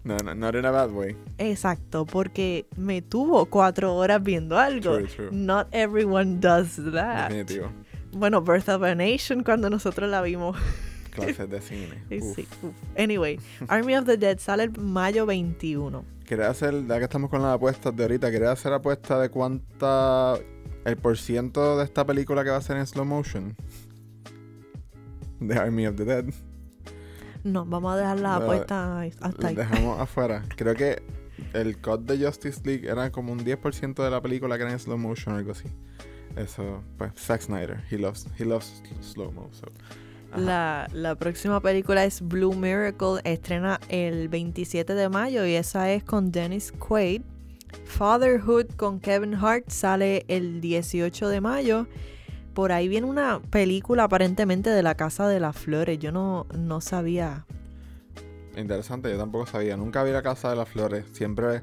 No, no, not in a bad way. exacto, porque me tuvo cuatro horas viendo algo. True, true. Not everyone does that. Definitivo. Bueno, Birth of a Nation cuando nosotros la vimos. Clases de cine. Sí, Uf. sí, uf. Anyway, Army of the Dead sale el mayo 21. Quería hacer, ya que estamos con las apuestas de ahorita, quería hacer apuesta de cuánta. el por ciento de esta película que va a ser en slow motion. De Army of the Dead. No, vamos a dejar las apuestas hasta ahí. dejamos afuera. Creo que el cut de Justice League era como un 10% de la película que era en slow motion o algo así. Eso, pues, Zack Snyder. He loves, he loves slow mo. so. Ajá. La, la próxima película es Blue Miracle, estrena el 27 de mayo y esa es con Dennis Quaid. Fatherhood con Kevin Hart sale el 18 de mayo. Por ahí viene una película aparentemente de la Casa de las Flores. Yo no, no sabía. Interesante, yo tampoco sabía. Nunca vi la Casa de las Flores. Siempre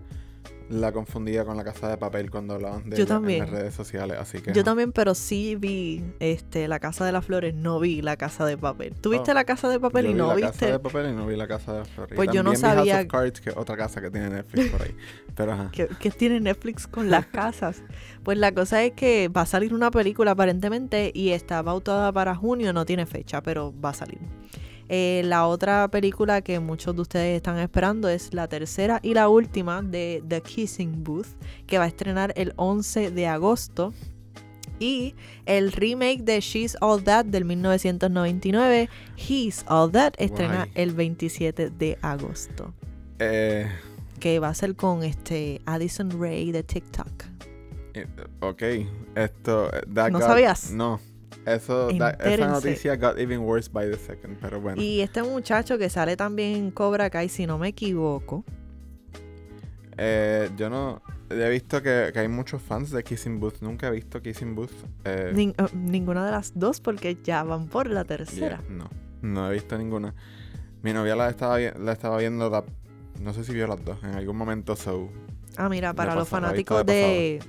la confundía con la Casa de Papel cuando hablaban de Yo también. en las redes sociales. Así que. Yo también, pero sí vi este, la Casa de las Flores, no vi la Casa de Papel. ¿Tú viste Oh. la Casa de Papel Yo y vi no la viste? Casa de Papel y no vi la Casa de las Flores. Y Pues yo no House sabía- of Cards, que otra casa que tiene Netflix por ahí. Pero ajá. ¿Qué, qué tiene Netflix con las casas? Pues la cosa es que va a salir una película aparentemente y está pautada para junio, no tiene fecha, pero va a salir. Eh, la otra película que muchos de ustedes están esperando es la tercera y la última de The Kissing Booth, que va a estrenar el 11 de agosto. Y el remake de She's All That del 1999, He's All That, estrena el 27 de agosto Eh, que va a ser con este Addison Ray de TikTok. eh, ok. Esto. ¿No got- sabías? No. Eso, that- esa noticia got even worse by the second. Pero bueno. Y este muchacho que sale también en Cobra Kai, si no me equivoco. Eh, yo no. He visto que, que hay muchos fans de Kissing Booth. Nunca he visto Kissing Booth. Eh, nin- eh, ninguna de las dos porque ya van por la yeah, tercera. no. No he visto ninguna. Mi novia la estaba, la estaba viendo. la- no sé si vio las dos en algún momento. So. Ah, mira, para los fanáticos de de...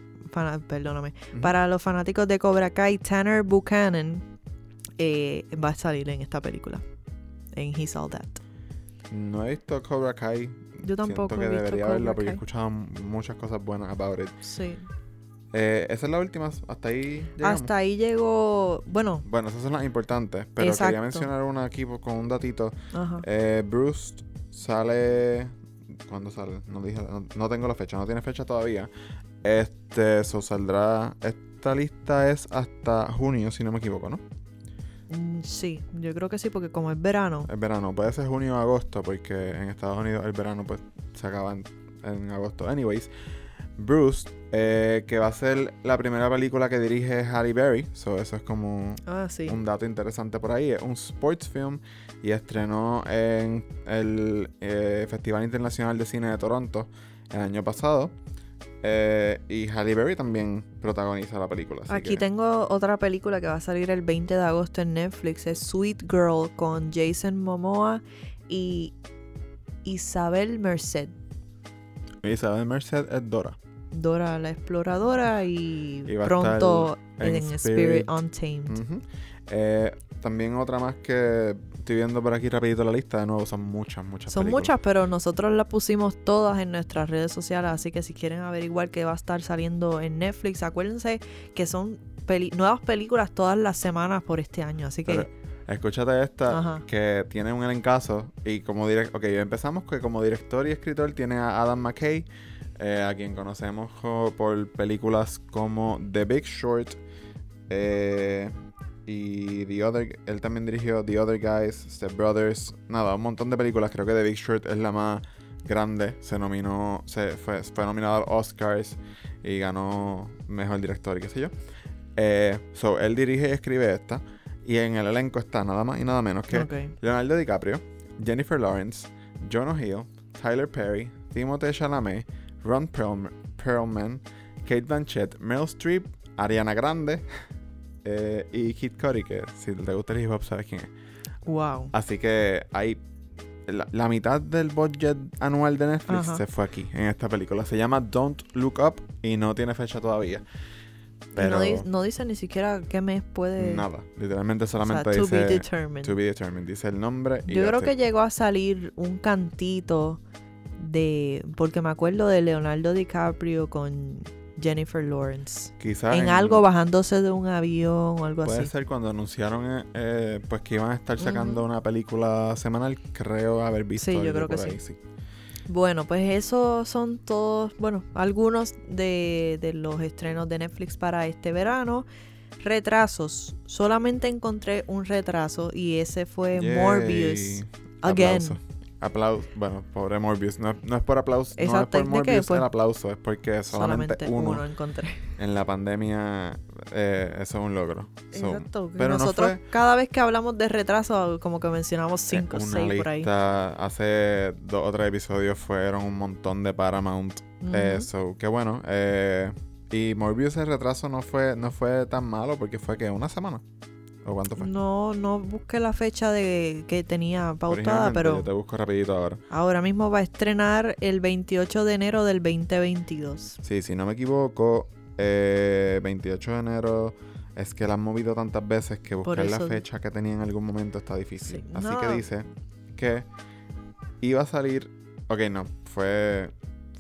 perdóname. Para los fanáticos de Cobra Kai, Tanner Buchanan eh, va a salir en esta película. En He's All That. No he visto Cobra Kai. Yo tampoco Siento que he visto debería verla porque he escuchado muchas cosas buenas about it. Sí. Eh, esa es la última. Hasta ahí llegamos. Hasta ahí llegó... Bueno, Bueno, esas son las importantes. Pero Exacto. quería mencionar una aquí con un datito. ajá. Eh, Bruce sale. ¿Cuándo sale? No, dije, no, no tengo la fecha, no tiene fecha todavía. Este, eso saldrá. Esta lista es hasta junio, si no me equivoco, ¿no? Mm, Sí, yo creo que sí, porque como es verano, El verano, puede ser junio o agosto, porque en Estados Unidos el verano pues se acaba en, en agosto. Anyways, Bruce, eh, que va a ser la primera película que dirige Halle Berry, so eso es como ah, sí. un dato interesante por ahí. Es un sports film y estrenó en el eh, Festival Internacional de Cine de Toronto el año pasado. Eh, y Halle Berry también protagoniza la película. Aquí que- tengo otra película que va a salir el 20 de agosto en Netflix. Es Sweet Girl con Jason Momoa y Isabel Merced. Isabel Merced es Dora. Dora la exploradora y, pronto en, en Spirit, Spirit. Untamed. Eh, también otra más que estoy viendo por aquí rapidito la lista, de nuevo son muchas, muchas Son películas. muchas, pero nosotros las pusimos todas en nuestras redes sociales, así que si quieren averiguar qué va a estar saliendo en Netflix, acuérdense que son peli- nuevas películas todas las semanas por este año, así que Pero escúchate esta, Ajá. que tiene un elencazo y como director, ok, empezamos que como director y escritor tiene a Adam McKay, eh, a quien conocemos por películas como The Big Short eh, y The Other, él también dirigió The Other Guys, Step Brothers, nada, un montón de películas, creo que The Big Short es la más grande, se nominó, se fue, fue nominado a Oscars y ganó mejor director y qué sé yo. Eh, so, él dirige y escribe esta. Y en el elenco está nada más y nada menos que. Leonardo DiCaprio, Jennifer Lawrence, Jonah Hill, Tyler Perry, Timothée Chalamet, Ron Perlm- Perlman, Kate Blanchett, Meryl Streep, Ariana Grande eh, y Kid Cudi, que si te gusta el hip hop sabes quién es. wow. Así que hay la, la mitad del budget anual de Netflix Ajá. se fue aquí, en esta película. Se llama Don't Look Up y no tiene fecha todavía. Pero no, di- no dice ni siquiera qué mes puede... nada, literalmente o sea, solamente to be dice determined. To be determined. Dice el nombre y Yo creo que llegó a salir un cantito de... Porque me acuerdo de Leonardo DiCaprio con Jennifer Lawrence. Quizás En algo bajándose de un avión o algo Puede así. ser cuando anunciaron eh, eh, pues que iban a estar sacando una película semanal, creo haber visto. Sí, yo creo que sí. Bueno, pues esos son todos, bueno, algunos de, de los estrenos de Netflix para este verano. Retrasos. Solamente encontré un retraso y ese fue Yay. Morbius. Again. Aplauso. Aplauso. Bueno, pobre Morbius. No, no es por aplauso. No es ¿de por? Morbius Pues, el aplauso. Es porque solamente, Solamente uno, uno, encontré. en la pandemia. eh, eso es un logro. So, Exacto. pero no Nosotros fue- cada vez que hablamos de retraso, como que mencionamos eh, cinco o una seis por ahí. Hace dos o tres episodios fueron un montón de Paramount. Eh, Ujú. so, qué bueno. Eh, y Morbius el retraso no fue, no fue tan malo porque fue que una semana. ¿O cuánto fue? No, no busqué la fecha de que tenía pautada, pero Yo te busco rapidito ahora. ahora mismo va a estrenar el 28 de enero del 2022. Sí, si no me equivoco, eh, 28 de enero es que la han movido tantas veces que buscar la fecha que tenía en algún momento está difícil. Sí, Así no. que dice que iba a salir. Ok, no, fue.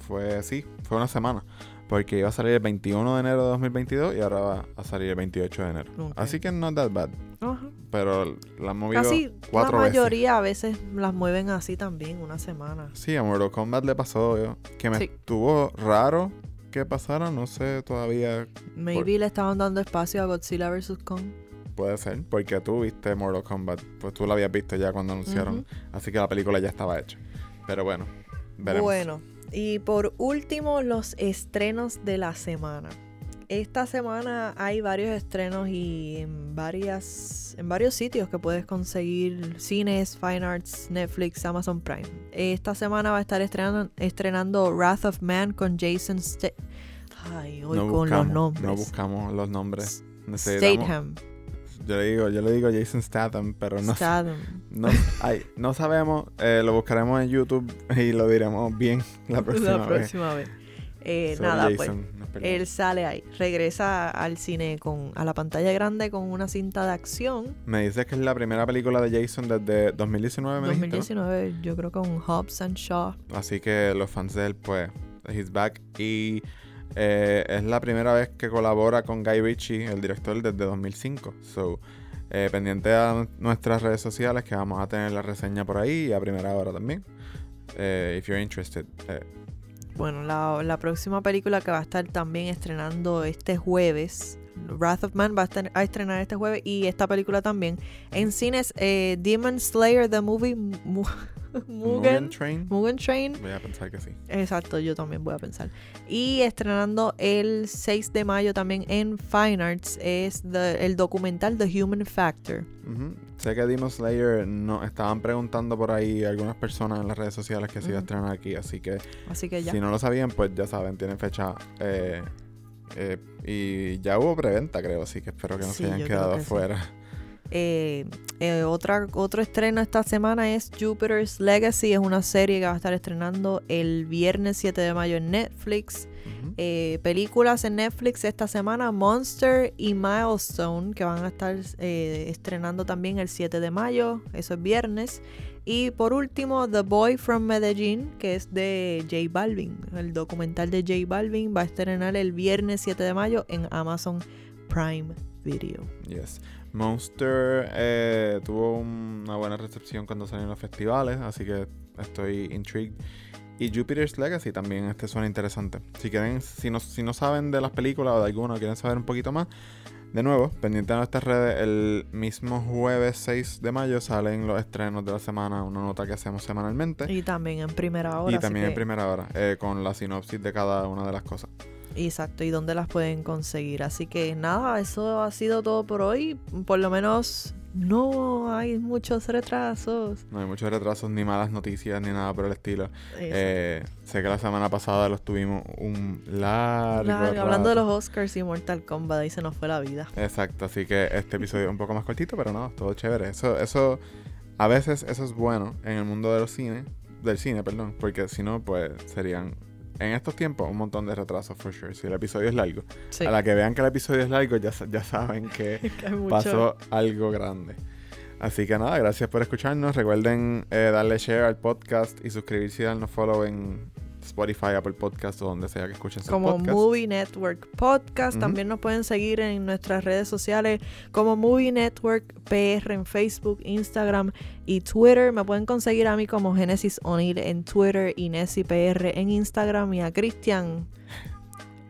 Fue sí, fue una semana. Porque iba a salir el 21 de enero de 2022 y ahora va a salir el 28 de enero. Así que no that bad. Ajá. Pero la han movido Casi cuatro la veces. mayoría a veces las mueven así también, una semana. Sí, a Mortal Kombat le pasó yo, que me Sí. estuvo raro que pasara, no sé todavía, Maybe le estaban dando espacio a Godzilla vs. Kong. puede ser, porque tú viste Mortal Kombat, pues tú la habías visto ya cuando anunciaron, así que la película ya estaba hecha. Pero bueno, veremos. Bueno, y por último, los estrenos de la semana. Esta semana hay varios estrenos y en varias en varios sitios que puedes conseguir cines, Fine Arts, Netflix, Amazon Prime. Esta semana va a estar estrenando, estrenando Wrath of Man con Jason Sta Ay, hoy no con buscamos, los nombres. no buscamos los nombres. Statham. Yo le digo, yo le digo Jason Statham, pero no, Statham. no, ay, no sabemos, eh, lo buscaremos en YouTube y lo diremos bien la próxima, La próxima vez. Eh, nada, pues. Jason, perdemos. Él sale ahí, regresa al cine con a la pantalla grande con una cinta de acción. Me dices que es la primera película de Jason desde 2019, me dijiste, ¿no? 2019, yo creo con Hobbs and Shaw. Así que los fans de él, pues, he's back. Y eh, es la primera vez que colabora con Guy Ritchie, el director, desde 2005. So, eh, pendiente a nuestras redes sociales que vamos a tener la reseña por ahí y a primera hora también. Eh, if you're interested. Eh, Bueno, la, la próxima película que va a estar también estrenando este jueves, Wrath of Man va a, a estrenar este jueves y esta película también. En cines, eh, Demon Slayer, the movie, Mugen Mugen, Train. Mugen Train. Voy a pensar que sí. Exacto, yo también voy a pensar. Y estrenando el 6 de mayo también en Fine Arts es the- el documental The Human Factor. Ujú. Sé que Demon Slayer no, estaban preguntando por ahí algunas personas en las redes sociales que se iba a estrenar aquí, así que Así que ya. Si no lo sabían, pues ya saben, tienen fecha. eh, eh, y ya hubo preventa, creo, así que espero que no Sí, se hayan quedado que sí. Eh, eh, otra, otro estreno esta semana es Jupiter's Legacy. Es una serie que va a estar estrenando el viernes 7 de mayo en Netflix. Eh, películas en Netflix esta semana, Monster y Milestone, que van a estar estrenando también el 7 de mayo, eso es viernes. Y por último, The Boy from Medellín, que es de J Balvin. El documental de J Balvin va a estrenar el viernes 7 de mayo en Amazon Prime Video. Yes. Monster eh, tuvo una buena recepción cuando salió en los festivales, así que estoy intrigued. Y Jupiter's Legacy también este suena interesante. Si quieren, si no, si no saben de las películas o de alguna o quieren saber un poquito más, de nuevo, pendiente de nuestras redes, el mismo jueves 6 de mayo salen los estrenos de la semana, una nota que hacemos semanalmente. Y también en primera hora. Y también en primera hora, eh, con la sinopsis de cada una de las cosas. Exacto, y dónde las pueden conseguir. Así que nada, eso ha sido todo por hoy. Por lo menos no hay muchos retrasos. No hay muchos retrasos, ni malas noticias, ni nada por el estilo. Eh, sé que la semana pasada los tuvimos un largo, Largo, hablando de los Oscars y Mortal Kombat, ahí se nos fue la vida. Exacto, así que este episodio es un poco más cortito, pero no, todo chévere. Eso, eso, a veces eso es bueno en el mundo de los cines, del cine, perdón, porque si no, pues serían, en estos tiempos, un montón de retrasos, for sure, si el episodio es largo. Sí, A la que vean que el episodio es largo, ya, ya saben que pasó algo grande. Así que nada, gracias por escucharnos. Recuerden eh, darle share al podcast y suscribirse y darnos follow en Spotify, Apple Podcast o donde sea que escuchen sus como podcasts. Movie Network Podcast. También nos pueden seguir en nuestras redes sociales como Movie Network PR en Facebook, Instagram y Twitter. Me pueden conseguir a mí como Genesis O'Neill en Twitter y Nessie PR en Instagram y a Cristian.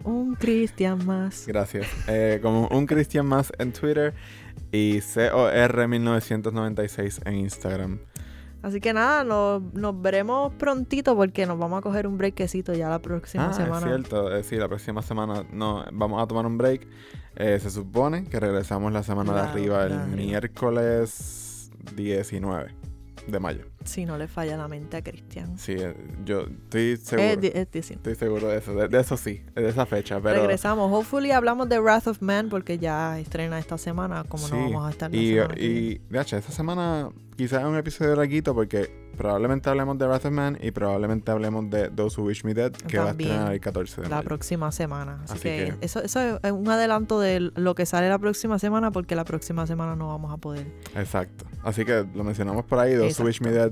Un Cristian más. Gracias. Eh, como un Cristian más en Twitter y COR1996 en Instagram. Así que nada, nos, nos veremos prontito porque nos vamos a coger un breakcito ya la próxima ah, semana. es cierto. Eh, sí, la próxima semana no, vamos a tomar un break. Eh, se supone que regresamos la semana de arriba el miércoles 19 de mayo. Si no le falla la mente a Cristian. Sí, eh, yo estoy seguro. Es. Estoy seguro de eso. De, de eso sí, de esa fecha. Pero Regresamos. Hopefully hablamos de Wrath of Man porque ya estrena esta semana, como no vamos a estar la Y, semana y de hecho, esta semana quizás es un episodio larguito porque probablemente hablemos de Wrath of Man y probablemente hablemos de Those Who Wish Me Dead, que va a estrenar el 14 de la mayo. próxima semana. Así, Así que, que- Eso, eso es un adelanto de lo que sale la próxima semana porque la próxima semana no vamos a poder. Exacto. Así que lo mencionamos por ahí, Those Who Wish Me. Dead.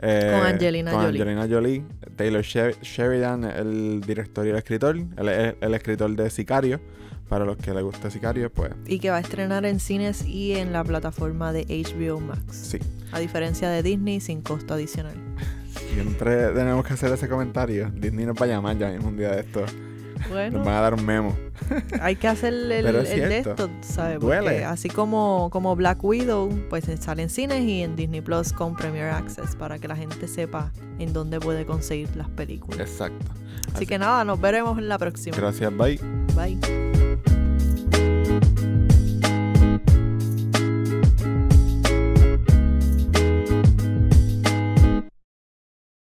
eh, Con Angelina con Jolie. Angelina Jolie. Taylor Sher- Sheridan, el director y el escritor. Es el escritor de Sicario. Para los que les gusta Sicario, pues Y que va a estrenar en cines y en la plataforma de HBO Max. sí. A diferencia de Disney, sin costo adicional. Siempre tenemos que hacer ese comentario. Disney nos va a llamar ya mismo un día de esto. Bueno, Nos van a dar un memo. hay que hacer el, de esto, ¿sabes? Duele. Porque así como, como Black Widow, pues sale en cines y en Disney Plus con Premier Access para que la gente sepa en dónde puede conseguir las películas. Exacto. Así que nada, nos veremos en la próxima. Gracias, bye. Bye.